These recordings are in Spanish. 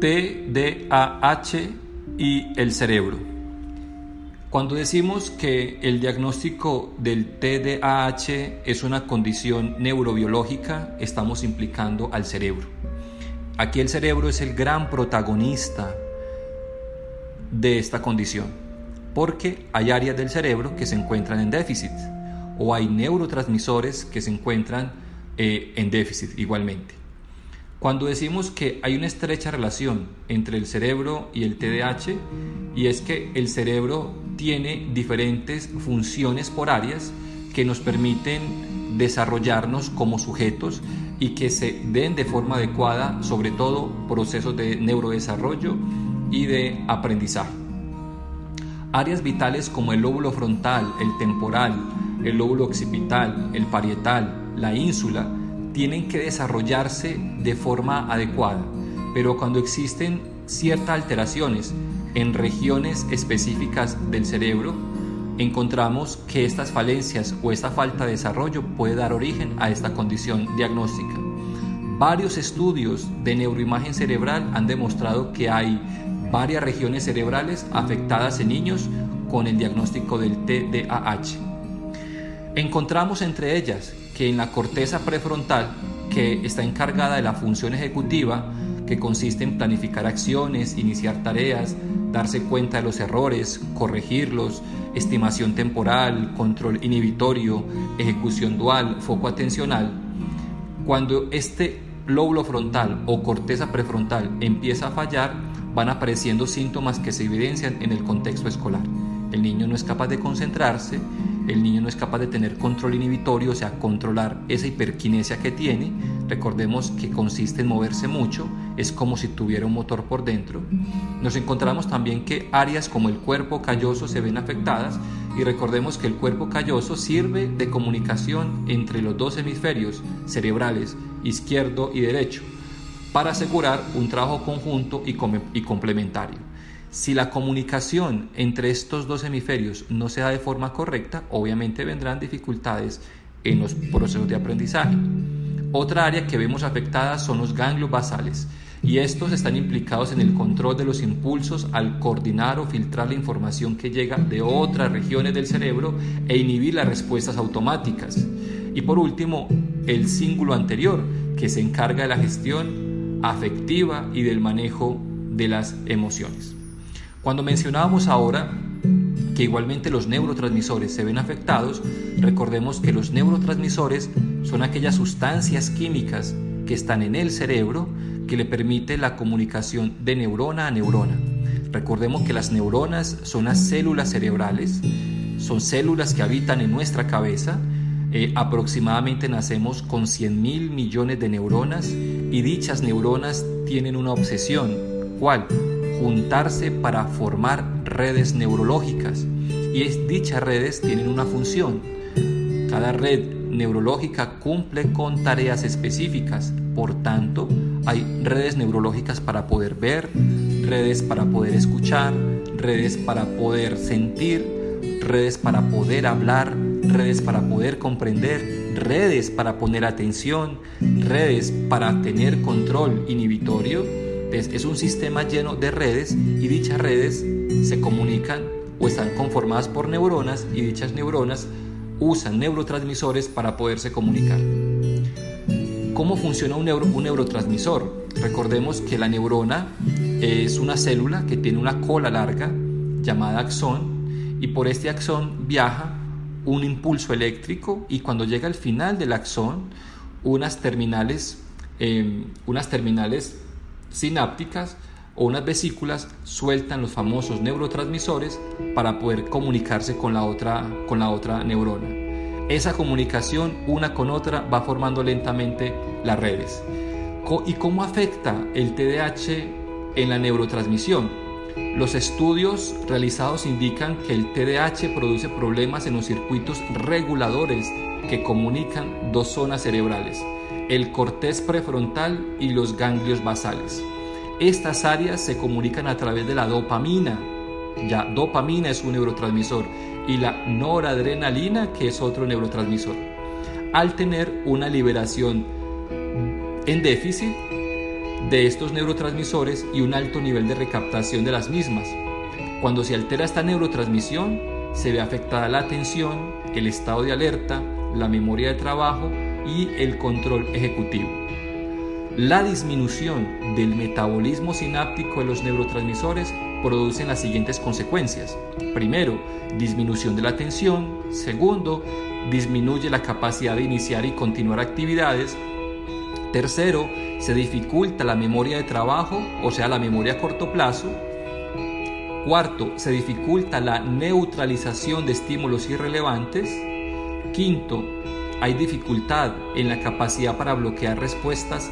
TDAH y el cerebro. Cuando decimos que el diagnóstico del TDAH es una condición neurobiológica, estamos implicando al cerebro. Aquí el cerebro es el gran protagonista de esta condición, porque hay áreas del cerebro que se encuentran en déficit o hay neurotransmisores que se encuentran eh, en déficit igualmente. Cuando decimos que hay una estrecha relación entre el cerebro y el TDAH, y es que el cerebro tiene diferentes funciones por áreas que nos permiten desarrollarnos como sujetos y que se den de forma adecuada, sobre todo procesos de neurodesarrollo y de aprendizaje. Áreas vitales como el lóbulo frontal, el temporal, el lóbulo occipital, el parietal, la ínsula, tienen que desarrollarse de forma adecuada, pero cuando existen ciertas alteraciones en regiones específicas del cerebro, encontramos que estas falencias o esta falta de desarrollo puede dar origen a esta condición diagnóstica. Varios estudios de neuroimagen cerebral han demostrado que hay varias regiones cerebrales afectadas en niños con el diagnóstico del TDAH. Encontramos entre ellas que en la corteza prefrontal, que está encargada de la función ejecutiva, que consiste en planificar acciones, iniciar tareas, darse cuenta de los errores, corregirlos, estimación temporal, control inhibitorio, ejecución dual, foco atencional, cuando este lóbulo frontal o corteza prefrontal empieza a fallar, van apareciendo síntomas que se evidencian en el contexto escolar. El niño no es capaz de concentrarse, el niño no es capaz de tener control inhibitorio, o sea, controlar esa hiperquinesia que tiene. Recordemos que consiste en moverse mucho, es como si tuviera un motor por dentro. Nos encontramos también que áreas como el cuerpo calloso se ven afectadas y recordemos que el cuerpo calloso sirve de comunicación entre los dos hemisferios cerebrales, izquierdo y derecho, para asegurar un trabajo conjunto y, y complementario. Si la comunicación entre estos dos hemisferios no se da de forma correcta, obviamente vendrán dificultades en los procesos de aprendizaje. Otra área que vemos afectada son los ganglios basales y estos están implicados en el control de los impulsos al coordinar o filtrar la información que llega de otras regiones del cerebro e inhibir las respuestas automáticas. Y por último, el cíngulo anterior, que se encarga de la gestión afectiva y del manejo de las emociones. Cuando mencionábamos ahora que igualmente los neurotransmisores se ven afectados, recordemos que los neurotransmisores son aquellas sustancias químicas que están en el cerebro que le permite la comunicación de neurona a neurona. Recordemos que las neuronas son las células cerebrales, son células que habitan en nuestra cabeza. Eh, aproximadamente nacemos con 100 mil millones de neuronas y dichas neuronas tienen una obsesión. ¿Cuál? Juntarse para formar redes neurológicas. Y dichas redes tienen una función. Cada red neurológica cumple con tareas específicas, por tanto hay redes neurológicas para poder ver, redes para poder escuchar, redes para poder sentir, redes para poder hablar, redes para poder comprender, redes para poner atención, redes para tener control inhibitorio es un sistema lleno de redes y dichas redes se comunican o están conformadas por neuronas y dichas neuronas usan neurotransmisores para poderse comunicar. ¿Cómo funciona un, un neurotransmisor? Recordemos que la neurona es una célula que tiene una cola larga llamada axón y por este axón viaja un impulso eléctrico y cuando llega al final del axón unas terminales, em, unas terminales sinápticas o unas vesículas sueltan los famosos neurotransmisores para poder comunicarse con la otra, con la otra neurona. Esa comunicación una con otra va formando lentamente las redes. ¿Y cómo afecta el TDAH en la neurotransmisión? Los estudios realizados indican que el TDAH produce problemas en los circuitos reguladores que comunican dos zonas cerebrales, el cortés prefrontal y los ganglios basales. Estas áreas se comunican a través de la dopamina, ya dopamina es un neurotransmisor, y la noradrenalina, que es otro neurotransmisor. Al tener una liberación en déficit de estos neurotransmisores y un alto nivel de recaptación de las mismas. Cuando se altera esta neurotransmisión, se ve afectada la atención, el estado de alerta, la memoria de trabajo y el control ejecutivo. La disminución del metabolismo sináptico de los neurotransmisores produce las siguientes consecuencias. Primero, disminución de la atención. Segundo, disminuye la capacidad de iniciar y continuar actividades. Tercero, se dificulta la memoria de trabajo, o sea, la memoria a corto plazo. Cuarto, se dificulta la neutralización de estímulos irrelevantes. Quinto, hay dificultad en la capacidad para bloquear respuestas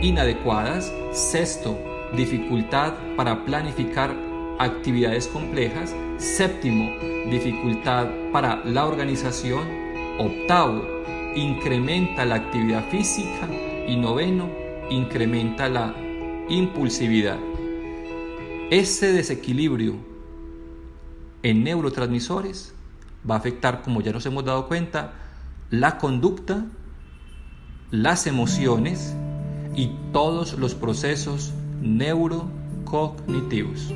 inadecuadas. Sexto, dificultad para planificar actividades complejas. Séptimo, dificultad para la organización. Octavo, incrementa la actividad física. Y noveno, incrementa la impulsividad. Ese desequilibrio en neurotransmisores va a afectar, como ya nos hemos dado cuenta, la conducta, las emociones y todos los procesos neurocognitivos.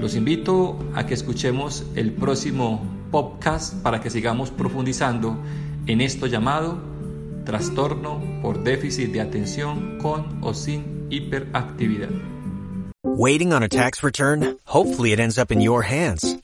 Los invito a que escuchemos el próximo podcast para que sigamos profundizando en esto llamado trastorno por déficit de atención con o sin hiperactividad. Waiting on a tax return? Hopefully it ends up in your hands.